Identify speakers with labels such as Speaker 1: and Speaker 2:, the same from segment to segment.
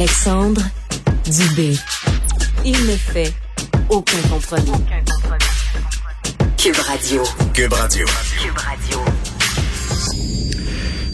Speaker 1: Alexandre Dubé. Il ne fait aucun compromis. Cube Radio.
Speaker 2: Cube Radio.
Speaker 1: Cube Radio.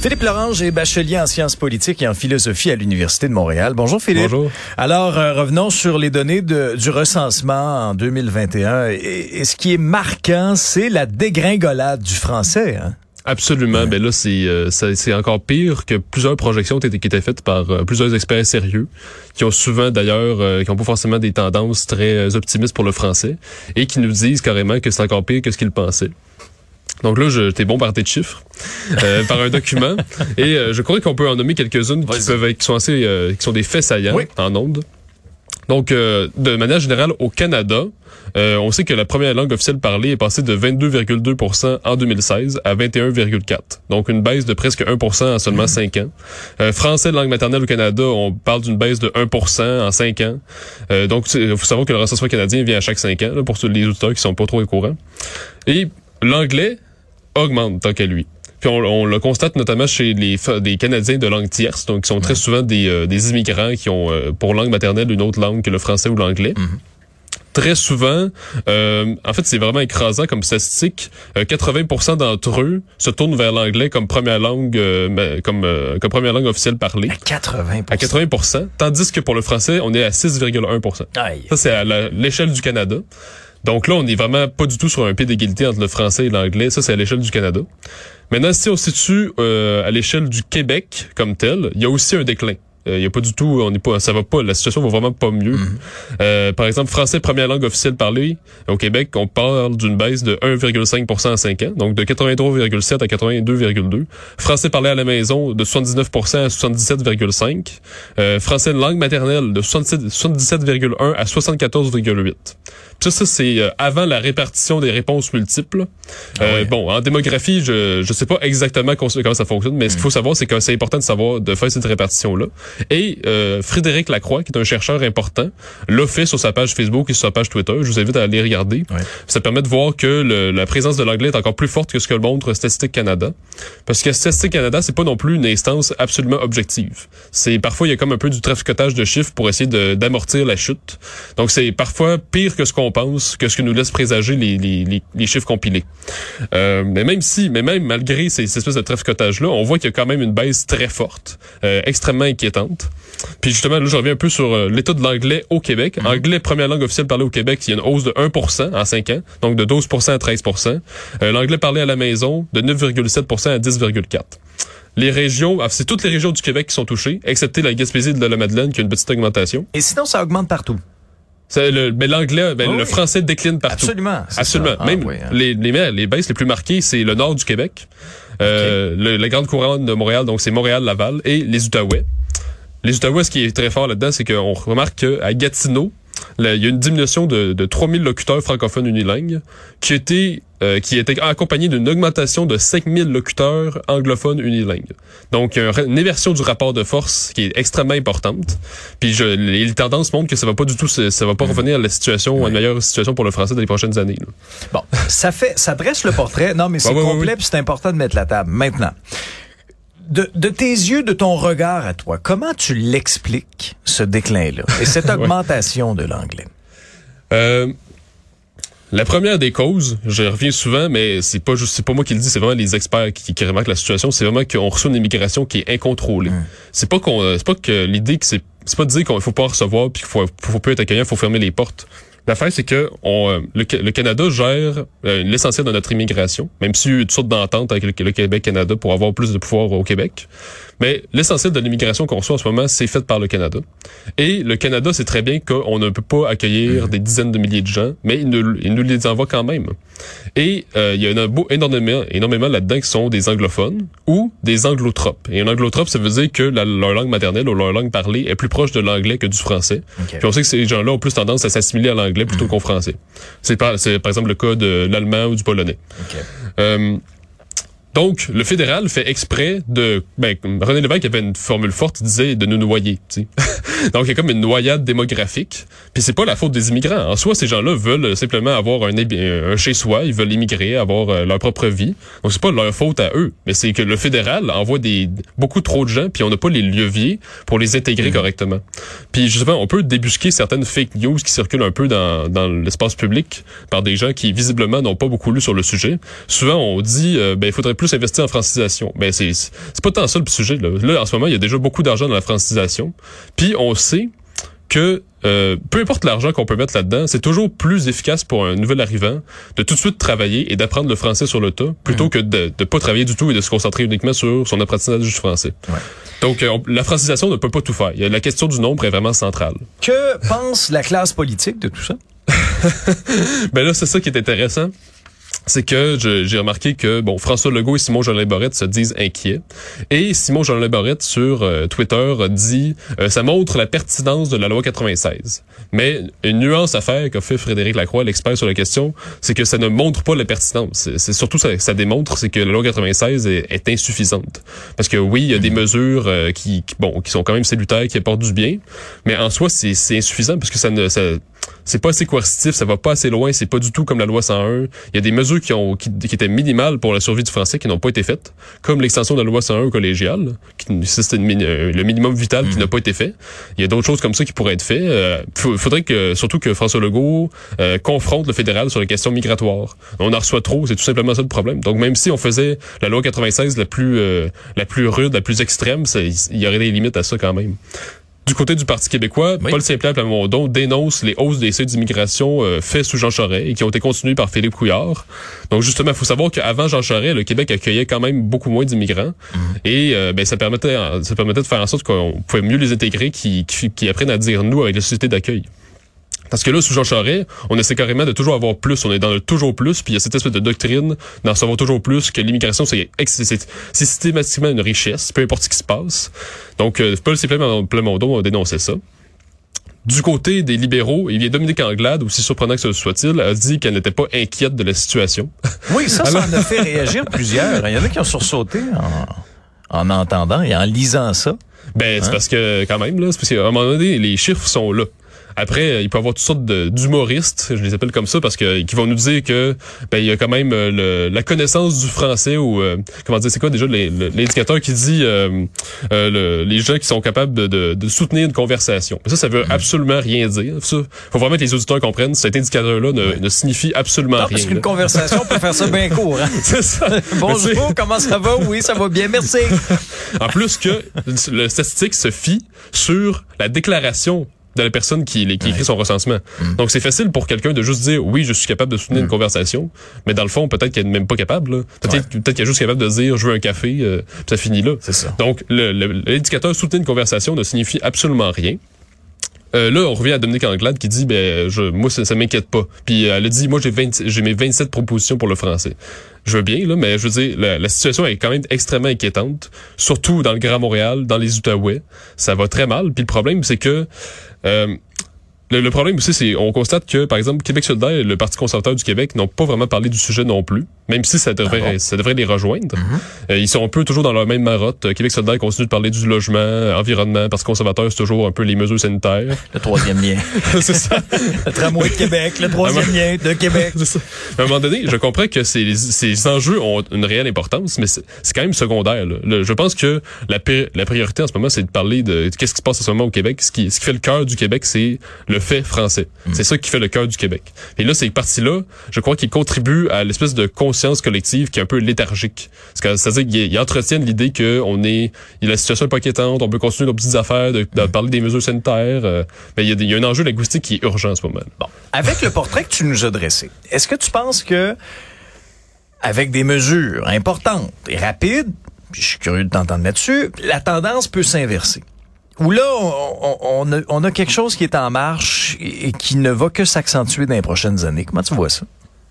Speaker 3: Philippe Lorange est bachelier en sciences politiques et en philosophie à l'Université de Montréal. Bonjour Philippe.
Speaker 4: Bonjour.
Speaker 3: Alors, euh, revenons sur les données de- du recensement en 2021. Et, et ce qui est marquant, c'est la dégringolade du français. Hein?
Speaker 4: Absolument. Ben là, c'est euh, c'est encore pire que plusieurs projections qui étaient, faites par euh, plusieurs experts sérieux, qui ont souvent d'ailleurs, euh, qui ont pas forcément des tendances très euh, optimistes pour le français, et qui nous disent carrément que c'est encore pire que ce qu'ils pensaient. Donc là, je t'ai bombardé de chiffres euh, par un document, et euh, je crois qu'on peut en nommer quelques-unes qui peuvent être, qui sont assez, euh, qui sont des faits saillants
Speaker 3: Oui.
Speaker 4: en ondes. Donc, euh, de manière générale, au Canada, euh, on sait que la première langue officielle parlée est passée de 22,2% en 2016 à 21,4. Donc, une baisse de presque 1% en seulement 5 ans. Euh, français, langue maternelle au Canada, on parle d'une baisse de 1% en 5 ans. Euh, donc, il faut savoir que le recensement canadien vient à chaque 5 ans, là, pour les auditeurs qui sont pas trop au courant. Et l'anglais augmente tant qu'à lui. Puis on, on le constate notamment chez les des Canadiens de langue tierce, donc qui sont très souvent des, euh, des immigrants qui ont euh, pour langue maternelle une autre langue que le français ou l'anglais. Très souvent, euh, en fait, c'est vraiment écrasant comme statistique. Euh, 80% d'entre eux se tournent vers l'anglais comme première langue, euh, comme, comme première langue officielle parlée.
Speaker 3: À 80
Speaker 4: À 80%, tandis que pour le français, on est à 6,1%.
Speaker 3: Aïe.
Speaker 4: Ça, c'est à l'échelle du Canada. Donc là, on n'est vraiment pas du tout sur un pied d'égalité entre le français et l'anglais. Ça, c'est à l'échelle du Canada. Maintenant, si on situe euh, à l'échelle du Québec comme tel, il y a aussi un déclin. Euh, Il y a pas du tout, on n'est pas, ça va pas, la situation va vraiment pas mieux. Euh, par exemple, français première langue officielle parlée au Québec, on parle d'une baisse de 1,5% en 5 ans, donc de 83,7 à 82,2. Français parlé à la maison de 79% à 77,5. Euh, français de langue maternelle de 67 77,1 à 74,8. Ça, ça c'est euh, avant la répartition des réponses multiples. Euh, Bon, en démographie, je je sais pas exactement comment ça fonctionne, mais ce qu'il faut savoir, c'est que c'est important de savoir de faire cette répartition-là. Et euh, Frédéric Lacroix, qui est un chercheur important, l'a fait sur sa page Facebook et sur sa page Twitter. Je vous invite à aller regarder.
Speaker 3: Ouais.
Speaker 4: Ça permet de voir que le- la présence de l'anglais est encore plus forte que ce que le montre Statistique Canada. Parce que Statistique Canada, c'est pas non plus une instance absolument objective. C'est parfois il y a comme un peu du traficotage de chiffres pour essayer d'amortir la chute. Donc c'est parfois pire que ce qu'on pense, que ce que nous laisse présager les, les, les, les chiffres compilés. Euh, mais même si, mais même malgré ces, ces espèces de traficotage-là, on voit qu'il y a quand même une baisse très forte, euh, extrêmement inquiétante. Puis justement, là, je reviens un peu sur euh, l'état de l'anglais au Québec. Anglais, première langue officielle parlée au Québec, il y a une hausse de 1% en 5 ans, donc de 12% à 13% euh, L'anglais parlé à la maison, de 9,7% à 10,4% les régions, ah, c'est toutes les régions du Québec qui sont touchées, excepté la Gaspésie de la Madeleine qui a une petite augmentation.
Speaker 3: Et sinon, ça augmente partout.
Speaker 4: C'est le, mais l'anglais, ben,
Speaker 3: Oui,
Speaker 4: le français décline partout.
Speaker 3: Absolument.
Speaker 4: Absolument.
Speaker 3: Ah,
Speaker 4: Même
Speaker 3: oui, hein.
Speaker 4: les, les, les baisses les plus marquées, c'est le nord du Québec, euh, le- la grande couronne de Montréal, donc c'est Montréal-Laval, et les Outaouais. Les Outaouais, ce qui est très fort là-dedans, c'est qu'on remarque qu'à Gatineau, là, il y a une diminution de, de 3000 locuteurs francophones unilingues qui était euh, qui était accompagnée d'une augmentation de 5000 locuteurs anglophones unilingues. Donc, une inversion du rapport de force qui est extrêmement importante. Puis je, les tendances montrent que ça va pas du tout, ça va pas revenir à la situation, à une meilleure situation pour le français dans les prochaines années. là.
Speaker 3: Bon, ça fait, ça dresse le portrait. Non, mais c'est
Speaker 4: ouais,
Speaker 3: complet,
Speaker 4: ouais,
Speaker 3: puis c'est important de mettre la table. Maintenant, de, de tes yeux, de ton regard à toi, comment tu l'expliques, ce déclin-là, et cette augmentation de l'anglais?
Speaker 4: Euh, La première des causes, je reviens souvent, mais c'est pas juste, c'est pas moi qui le dis, c'est vraiment les experts qui, qui remarquent la situation. C'est vraiment qu'on reçoit une immigration qui est incontrôlée. C'est pas qu'on, c'est pas que l'idée que c'est, c'est pas de dire qu'il faut pas recevoir puis qu'il faut, faut pas être accueillant, il faut fermer les portes. L'affaire, c'est que euh, le, Canada gère euh, l'essentiel de notre immigration, même s'il y a eu toutes sortes d'ententes avec le, le Québec-Canada pour avoir plus de pouvoir au Québec. Mais l'essentiel de l'immigration qu'on reçoit en ce moment, c'est fait par le Canada. Et le Canada sait très bien qu'on ne peut pas accueillir des dizaines de milliers de gens, mais il nous, il nous les envoie quand même. Et euh, il y en a beau, énormément, énormément là-dedans qui sont des anglophones ou des anglotropes. Et un anglotrope, ça veut dire que la, leur langue maternelle ou leur langue parlée est plus proche de l'anglais que du français. Okay. Puis on sait que ces gens-là ont plus tendance à s'assimiler à l'anglais plutôt qu'au français. C'est par, par exemple le cas de l'allemand ou du polonais. Okay. Euh, donc, le fédéral fait exprès de... Ben, René Lévesque avait une formule forte, il disait de nous noyer. Donc, il y a comme une noyade démographique. Puis c'est pas la faute des immigrants. En soi, ces gens-là veulent simplement avoir un, un chez-soi, ils veulent immigrer, avoir euh, leur propre vie. Donc, c'est pas leur faute à eux. Mais c'est que le fédéral envoie des beaucoup trop de gens, puis on n'a pas les leviers pour les intégrer mmh. correctement. Puis justement, on peut débusquer certaines fake news qui circulent un peu dans, dans l'espace public par des gens qui, visiblement, n'ont pas beaucoup lu sur le sujet. Souvent, on dit, euh, ben, il faudrait plus investir en francisation. Ben c'est c'est pas tant ça le sujet là. Là en ce moment, il y a déjà beaucoup d'argent dans la francisation. Puis on sait que euh, peu importe l'argent qu'on peut mettre là-dedans, c'est toujours plus efficace pour un nouvel arrivant de tout de suite travailler et d'apprendre le français sur le tas plutôt mmh. que de ne pas travailler du tout et de se concentrer uniquement sur son apprentissage du français. Ouais. Donc, euh, la francisation ne peut pas tout faire. La question du nombre est vraiment centrale.
Speaker 3: Que pense la classe politique de tout ça?
Speaker 4: ben là, c'est ça qui est intéressant c'est que j'ai remarqué que bon François Legault et Simon Jean Barrette se disent inquiets et Simon Jean Barrette sur euh, Twitter dit euh, ça montre la pertinence de la loi 96. Mais une nuance à faire qu'a fait Frédéric Lacroix, l'expert sur la question, c'est que ça ne montre pas la pertinence. C'est surtout ça, ça démontre c'est que la loi 96 est, est, insuffisante. Parce que oui, il y a des mhm. mesures euh, qui, qui, bon qui sont quand même salutaires, qui apportent du bien, mais en soi c'est insuffisant parce que ça ne ça, c'est pas assez coercitif, ça va pas assez loin, c'est pas du tout comme la loi 101. Il y a des mesures qui ont qui, qui étaient minimales pour la survie du français qui n'ont pas été faites, comme l'extension de la loi 101 collégiale, qui c'était euh, le minimum vital qui mhm. n'a pas été fait. Il y a d'autres choses comme ça qui pourraient être faites. Euh, faudrait que surtout que François Legault euh, confronte le fédéral sur les questions migratoires. On en reçoit trop, c'est tout simplement ça le problème. Donc même si on faisait la loi 96 la plus euh, la plus rude, la plus extrême, il y aurait des limites à ça quand même. Du côté du Parti québécois, Paul Saint-Pierre Plamondon dénonce les hausses des seuils d'immigration euh, faits sous Jean Charest et qui ont été continuées par Philippe Couillard. Donc justement, il faut savoir qu'avant Jean Charest, le Québec accueillait quand même beaucoup moins d'immigrants mhm. et euh, ben, ça permettait ça permettait de faire en sorte qu'on pouvait mieux les intégrer, qui, qui, qui apprennent à dire nous avec la société d'accueil. Parce que là, sous Jean Charest, on essaie carrément de toujours avoir plus. On est dans le toujours plus, puis il y a cette espèce de doctrine d'en savoir toujours plus, que l'immigration, c'est systématiquement une richesse, peu importe ce qui se passe. Donc, euh, Paul Plamondon a dénoncé ça. Du côté des libéraux, il y a Dominique Anglade, aussi surprenant que ce soit-il, a dit qu'elle n'était pas inquiète de la situation.
Speaker 3: Oui, ça, ça en a fait réagir plusieurs. Il y en a qui ont sursauté en, en entendant et en lisant ça.
Speaker 4: Ben, c'est hein? parce que, quand même, là, c'est parce qu'à un moment donné, les chiffres sont là. Après, il peut y avoir toutes sortes d'humoristes, je les appelle comme ça, parce que qui vont nous dire que ben, il y a quand même euh, le, la connaissance du français ou euh, comment dire, c'est quoi déjà l'indicateur qui dit euh, le, les gens qui sont capables de, de, soutenir une conversation. ça, ça veut mm-hmm. absolument rien dire. Ça, faut vraiment que les auditeurs comprennent. Cet indicateur-là ne, ne, signifie absolument rien.
Speaker 3: Parce qu'une conversation peut faire ça bien court. Hein? c'est ça. Bonjour, comment ça va? Oui, ça va bien, merci.
Speaker 4: en plus que le statistique se fie sur la déclaration de la personne qui, qui écrit son recensement. Mm. Donc c'est facile pour quelqu'un de juste dire oui, je suis capable de soutenir une mm. conversation, mais dans le fond peut-être qu'elle n'est même pas capable. Peut-être peut qu'elle est juste capable de dire je veux un café, euh, ça finit là.
Speaker 3: Ça.
Speaker 4: Donc l'indicateur soutenir une conversation ne signifie absolument rien. Euh, là, on revient à Dominique Anglade qui dit, ben, je, moi, ça, ça m'inquiète pas. Puis elle a dit, moi, j'ai j'ai mes 27 propositions pour le français. Je veux bien, là, mais je veux dire, la, situation est quand même extrêmement inquiétante, surtout dans le Grand Montréal, dans les Outaouais. Ça va très mal. Puis le problème, c'est que euh, le, le, problème aussi, c'est on constate que, par exemple, Québec solidaire et le Parti conservateur du Québec n'ont pas vraiment parlé du sujet non plus. Même si ça devrait,
Speaker 3: Ah bon?
Speaker 4: ça devrait les rejoindre.
Speaker 3: Mm-hmm.
Speaker 4: Euh, ils sont un peu toujours dans leur même marotte. Québec solidaire continue de parler du logement, environnement, parce que conservateur, c'est toujours un peu les mesures sanitaires.
Speaker 3: Le troisième lien.
Speaker 4: c'est ça.
Speaker 3: Le tramway de Québec, le troisième lien de Québec.
Speaker 4: Ça. À un moment donné, je comprends que ces, ces enjeux ont une réelle importance, mais c'est quand même secondaire. là. Le- je pense que la, la priorité en ce moment, c'est de parler de qu'est-ce qui se passe en ce moment au Québec. Ce qui, ce qui fait le cœur du Québec, c'est le fait français. C'est ça qui fait le cœur du Québec. Et là, ces partis-là, je crois qu'ils contribuent à l'espèce de conscience collective qui est un peu léthargique. C'est-à-dire qu'ils ils entretiennent l'idée que on est, la situation est pas inquiétante, on peut continuer nos petites affaires, de, parler des mesures sanitaires. euh, mais il y, a un enjeu linguistique qui est urgent en ce moment.
Speaker 3: Bon, avec le portrait que tu nous as dressé, est-ce que tu penses que, avec des mesures importantes et rapides, je suis curieux de t'entendre là-dessus, la tendance peut s'inverser? Ou là, on, a, quelque chose qui est en marche et qui ne va que s'accentuer dans les prochaines années. Comment tu vois ça?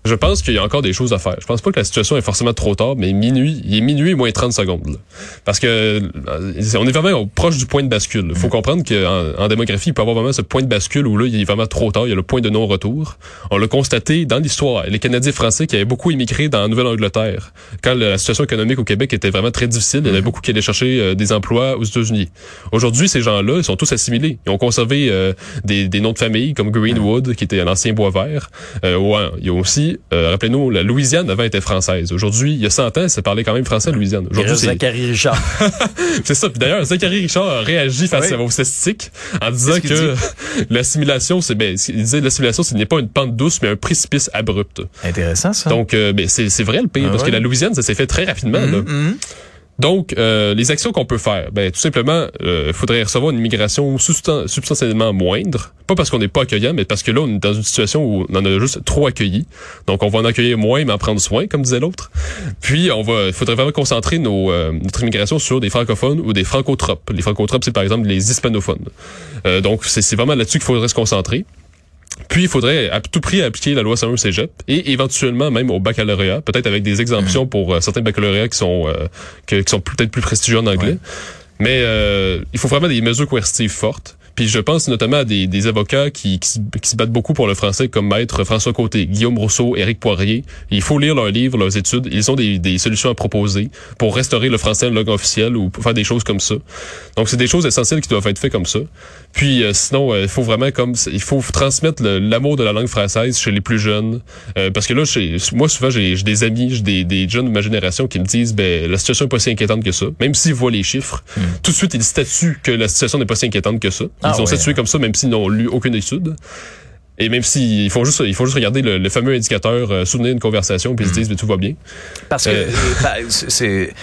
Speaker 4: Je pense qu'il y a encore des choses à faire. Je pense pas que la situation est forcément trop tard, mais minuit, il est minuit moins 30 secondes. là. Parce que euh, on est vraiment proche du point de bascule. Il faut comprendre qu'en en démographie, il peut y avoir vraiment ce point de bascule où là, il est vraiment trop tard. Il y a le point de non-retour. On l'a constaté dans l'histoire. Les Canadiens français qui avaient beaucoup immigré dans la Nouvelle-Angleterre. Quand la situation économique au Québec était vraiment très difficile, il y en avait beaucoup qui allaient chercher euh, des emplois aux États-Unis. Aujourd'hui, ces gens-là, ils sont tous assimilés. Ils ont conservé euh, des, noms de famille comme Greenwood, qui était un ancien bois vert. Ouais, il y a aussi, euh, rappelez-nous, la Louisiane avant était française. Aujourd'hui, il y a 100 ans, ça parlait quand même français, Louisiane. Aujourd'hui, c'est
Speaker 3: Zachary Richard.
Speaker 4: c'est ça. Puis d'ailleurs, Zachary Richard a réagi face
Speaker 3: Oui.
Speaker 4: à vos statistiques en disant que l'assimilation, c'est ben, il disait l'assimilation, ce n'est pas une pente douce, mais un précipice abrupt.
Speaker 3: Intéressant, ça.
Speaker 4: Donc, euh, ben, c'est vrai le pire,
Speaker 3: Ah
Speaker 4: parce
Speaker 3: ouais.
Speaker 4: que la Louisiane, ça s'est fait très rapidement. là.
Speaker 3: Mhm.
Speaker 4: Donc, euh, les actions qu'on peut faire, ben tout simplement, il faudrait recevoir une immigration substan- substantiellement moindre. Pas parce qu'on n'est pas accueillant, mais parce que là, on est dans une situation où on en a juste trop accueilli. Donc, on va en accueillir moins, mais en prendre soin, comme disait l'autre. Puis, on va, il faudrait vraiment concentrer nos, euh, notre immigration sur des francophones ou des francotropes. Les francotropes, c'est par exemple les hispanophones. Euh, donc, c'est vraiment là-dessus qu'il faudrait se concentrer. Puis, il faudrait à tout prix appliquer la loi 101 Cégep et éventuellement même au baccalauréat, peut-être avec des exemptions pour euh, certains baccalauréats qui sont euh, que- qui sont peut-être plus prestigieux en anglais.
Speaker 3: Ouais.
Speaker 4: Mais euh, il faut vraiment des mesures coercitives fortes. Puis je pense notamment à des, des avocats qui, qui, se- qui se battent beaucoup pour le français, comme maître François Côté, Guillaume Rousseau, Éric Poirier. Il faut lire leurs livres, leurs études. Ils ont des, des solutions à proposer pour restaurer le français en langue officielle ou pour faire des choses comme ça. Donc c'est des choses essentielles qui doivent être faites comme ça. Puis euh, sinon, euh, il faut vraiment comme il faut transmettre l'amour de la langue française chez les plus jeunes. Euh, parce que là, chez, moi souvent j'ai des amis, j'ai des, des jeunes de ma génération qui me disent ben la situation est pas si inquiétante que ça. Même s'ils voient les chiffres, tout de suite ils statuent que la situation n'est pas si inquiétante que ça. Ils
Speaker 3: Ah
Speaker 4: ont
Speaker 3: ouais.
Speaker 4: comme ça même s'ils n'ont lu aucune étude. Et même s'ils font juste, il faut juste regarder le, le fameux indicateur, euh, souvenir une conversation, puis ils se disent, mais tout va bien.
Speaker 3: Parce que,
Speaker 4: Euh.
Speaker 3: euh, c'est...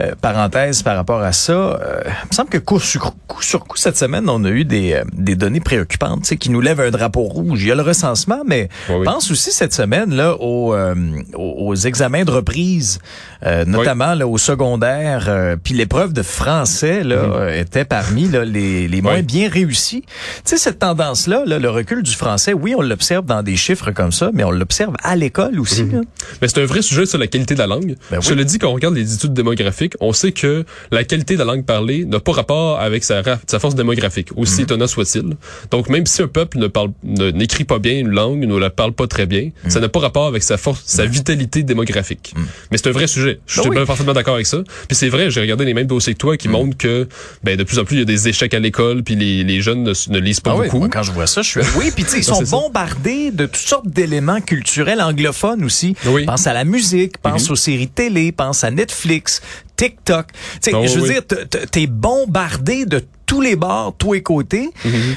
Speaker 3: euh, parenthèse par rapport à ça, euh, il me semble que coup sur coup, sur coup cette semaine, on a eu des, euh, des données préoccupantes tu sais, qui nous lèvent un drapeau rouge. Il y a le recensement, mais
Speaker 4: oui.
Speaker 3: pense aussi cette semaine là aux, euh, aux, examens de reprise, euh, notamment là, au secondaire. euh, Puis l'épreuve de français là, était parmi là, les, les moins
Speaker 4: Mhm.
Speaker 3: Bien réussis. Tu sais, cette tendance-là, là, le recul du français, oui, on l'observe dans des chiffres comme ça, mais on l'observe à l'école aussi. là.
Speaker 4: Mais c'est un vrai sujet sur la qualité de la langue.
Speaker 3: Ben
Speaker 4: Je
Speaker 3: oui.
Speaker 4: le dis quand on regarde les études démographiques, on sait que la qualité de la langue parlée n'a pas rapport avec sa, force démographique, aussi
Speaker 3: Mhm.
Speaker 4: étonnant soit-il. Donc même si un peuple ne parle, n'écrit pas bien une langue, ne la parle pas très bien,
Speaker 3: Mhm.
Speaker 4: ça n'a pas rapport avec sa force, sa vitalité démographique. Mais c'est un vrai sujet. Je
Speaker 3: Ben
Speaker 4: suis
Speaker 3: oui.
Speaker 4: parfaitement d'accord avec ça. Puis c'est vrai, j'ai regardé les mêmes dossiers que toi qui montrent que ben de plus en plus il y a des échecs à l'école, puis les, les jeunes ne, ne lisent pas
Speaker 3: Ah oui,
Speaker 4: beaucoup.
Speaker 3: moi, quand je vois ça, je suis... Oui, puis ils sont bombardés de toutes sortes d'éléments culturels anglophones aussi.
Speaker 4: Oui.
Speaker 3: Pense à la musique, pense
Speaker 4: Mhm.
Speaker 3: aux séries télé, pense à Netflix, TikTok. Tu sais,
Speaker 4: Ah
Speaker 3: je veux
Speaker 4: oui.
Speaker 3: dire, t'es bombardé de tous les bords, tous les côtés,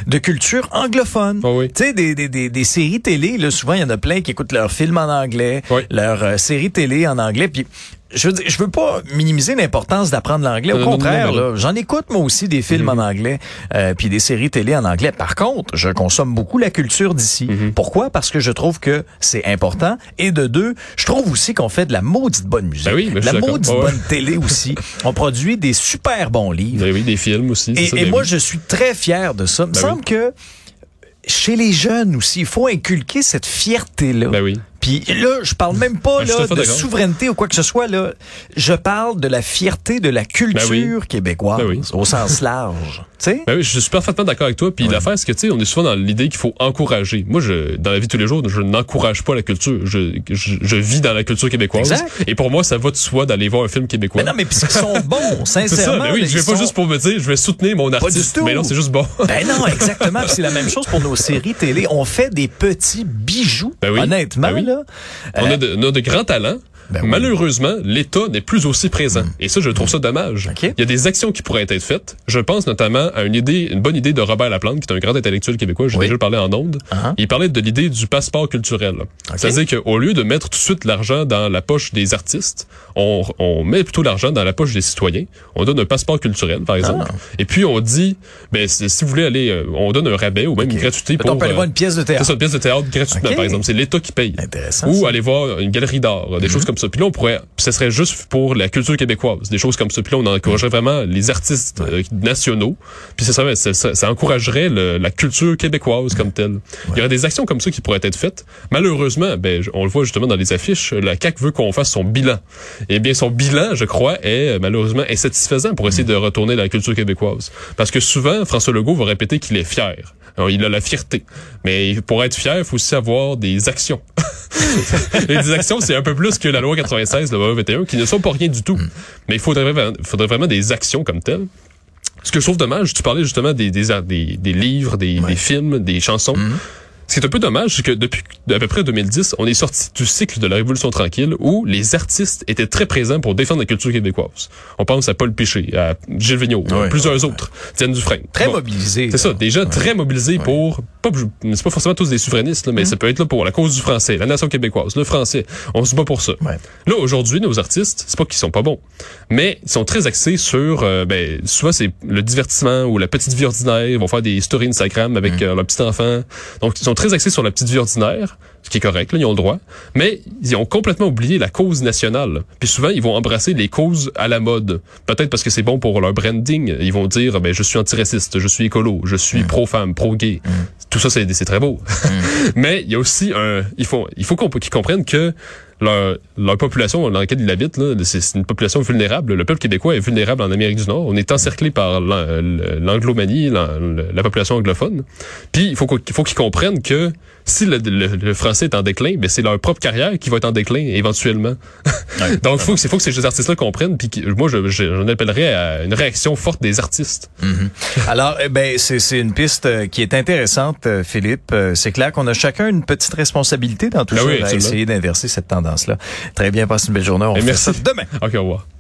Speaker 3: de culture anglophone.
Speaker 4: Ah oui.
Speaker 3: Tu sais, des, des, des, des séries télé, là, souvent, il y en a plein qui écoutent leurs films en anglais,
Speaker 4: Oui.
Speaker 3: leurs euh, séries télé en anglais, puis je veux, dire, je veux pas minimiser l'importance d'apprendre l'anglais. Au contraire, j'en écoute moi aussi des films en anglais, euh, puis des séries télé en anglais. Par contre, je consomme beaucoup la culture d'ici.
Speaker 4: Mhm.
Speaker 3: Pourquoi? Parce que je trouve que c'est important. Et de deux, je trouve aussi qu'on fait de la maudite bonne musique,
Speaker 4: Ben oui, ben
Speaker 3: de la maudite bonne télé aussi. On produit des super bons livres.
Speaker 4: Ben oui, des films aussi.
Speaker 3: Et, et
Speaker 4: ben
Speaker 3: moi, je suis très fier de ça. Il me
Speaker 4: Ben
Speaker 3: semble que chez les jeunes aussi, il faut inculquer cette fierté-là.
Speaker 4: Ben oui.
Speaker 3: Puis là, je parle même pas
Speaker 4: Ben, suis
Speaker 3: là, de souveraineté ou quoi que ce soit. Là. Je parle de la fierté de la culture
Speaker 4: Ben oui.
Speaker 3: québécoise
Speaker 4: Ben oui.
Speaker 3: au sens large. Tu sais?
Speaker 4: Ben oui, je suis parfaitement d'accord avec toi. Puis l'affaire, c'est que tu sais, on est souvent dans l'idée qu'il faut encourager. Moi, je, dans la vie de tous les jours, je n'encourage pas la culture. Je, je, je vis dans la culture québécoise.
Speaker 3: Exact.
Speaker 4: Et pour moi, ça va de soi d'aller voir un film québécois.
Speaker 3: Mais non, mais puisqu'ils sont bons,
Speaker 4: c'est ça.
Speaker 3: sincèrement.
Speaker 4: Mais oui,
Speaker 3: là,
Speaker 4: je vais pas
Speaker 3: sont-
Speaker 4: juste pour me dire, je vais soutenir mon
Speaker 3: du
Speaker 4: artiste.
Speaker 3: tout.
Speaker 4: Mais non, c'est juste bon.
Speaker 3: Ben non, exactement. C'est la même chose pour nos séries télé. On fait des petits bijoux.
Speaker 4: Ben oui.
Speaker 3: Honnêtement,
Speaker 4: Ben oui.
Speaker 3: Là.
Speaker 4: On a de, on a de grands talents.
Speaker 3: Ben oui.
Speaker 4: Malheureusement, l'État n'est plus aussi présent. Et ça, je trouve ça dommage.
Speaker 3: OK.
Speaker 4: Il y a des actions qui pourraient être faites. Je pense notamment à une idée, une bonne idée de Robert Laplante, qui est un grand intellectuel québécois. J'ai
Speaker 3: Oui.
Speaker 4: déjà parlé en ondes.
Speaker 3: Uh-huh.
Speaker 4: Il parlait de l'idée du passeport culturel. C'est-à-dire qu'au lieu de mettre tout de suite l'argent dans la poche des artistes, on, on met plutôt l'argent dans la poche des citoyens. On donne un passeport culturel, par exemple.
Speaker 3: Ah.
Speaker 4: Et puis on dit, ben si vous voulez aller, euh, on donne un rabais ou même une gratuité pour.
Speaker 3: on peut aller
Speaker 4: euh,
Speaker 3: voir une pièce de
Speaker 4: c'est
Speaker 3: théâtre.
Speaker 4: ça, une pièce de théâtre gratuitement, par exemple. C'est l'État qui paye.
Speaker 3: Intéressant.
Speaker 4: Ou
Speaker 3: ça. Mhm.
Speaker 4: aller voir une galerie d'art, des choses comme ça. Puis là, on pourrait, puis ce serait juste pour la culture québécoise, des choses comme ça. Puis là, on encouragerait vraiment les artistes euh, nationaux. Puis ça, serait- ça, ça- ça encouragerait le- la culture québécoise comme telle. Il y aurait des actions comme ça qui pourraient être faites. Malheureusement, ben, on le voit justement dans les affiches, la CAQ veut qu'on fasse son bilan. Eh bien, son bilan, je crois, est euh, malheureusement insatisfaisant pour essayer de retourner la culture québécoise. Parce que souvent, François Legault va répéter qu'il est fier. Alors, il a la fierté. Mais pour être fier, il faut aussi avoir des actions. Et des actions, c'est un peu plus que la loi 96, la loi 21, qui ne sont pas rien du tout. Mais il faudrait, vraiment- faudrait vraiment des actions comme telles. Ce que je trouve dommage, tu parlais justement des, des, des, des livres, des, des films, des chansons. Ce qui est un peu dommage, c'est que depuis à peu près 2010, on est sorti du cycle de la Révolution tranquille où les artistes étaient très présents pour défendre la culture québécoise. On pense à Paul Piché, à Gilles Vigneault, à
Speaker 3: Ouais,
Speaker 4: plusieurs autres, Diane Dufresne.
Speaker 3: Très
Speaker 4: Bon.
Speaker 3: mobilisé.
Speaker 4: C'est ça, des gens très mobilisés pour, pas, c'est pas forcément tous des souverainistes, là, mais ça peut être là pour la cause du français, la nation québécoise, le français. On se bat pour ça. Là, aujourd'hui, nos artistes, c'est pas qu'ils sont pas bons, mais ils sont très axés sur, euh, ben, souvent c'est le divertissement ou la petite vie ordinaire. Ils vont faire des stories Instagram avec euh, leur petit enfant. Donc, ils sont très axés sur la petite vie ordinaire, ce qui est correct, là, ils ont le droit. Mais ils ont complètement oublié la cause nationale. Puis souvent, ils vont embrasser les causes à la mode. Peut-être parce que c'est bon pour leur branding. Ils vont dire, ben, je suis antiraciste, je suis écolo, je suis pro-femme, pro-gay. Tout ça, c'est très beau. Mais il y a aussi un, il faut, il faut qu'ils comprennent que leur, population dans laquelle ils habitent, c'est une population vulnérable. Le peuple québécois est vulnérable en Amérique du Nord. On est encerclé par l'an- l'anglomanie, l'an- la population anglophone. Puis il faut faut qu'ils comprennent que si le, le- le français est en déclin, ben c'est leur propre carrière qui va être en déclin éventuellement. Donc faut que faut que ces artistes-là comprennent. Puis moi, je, je- j'en appellerais à une réaction forte des artistes.
Speaker 3: Alors, eh ben, c'est une piste euh, qui est intéressante, euh, Philippe. Euh, C'est clair qu'on a chacun une petite responsabilité dans tout
Speaker 4: Ben
Speaker 3: ça
Speaker 4: oui,
Speaker 3: à essayer d'inverser cette tendance-là. Très bien, passe une belle journée. On
Speaker 4: Et
Speaker 3: fait
Speaker 4: merci.
Speaker 3: ça demain.
Speaker 4: Ok, au revoir.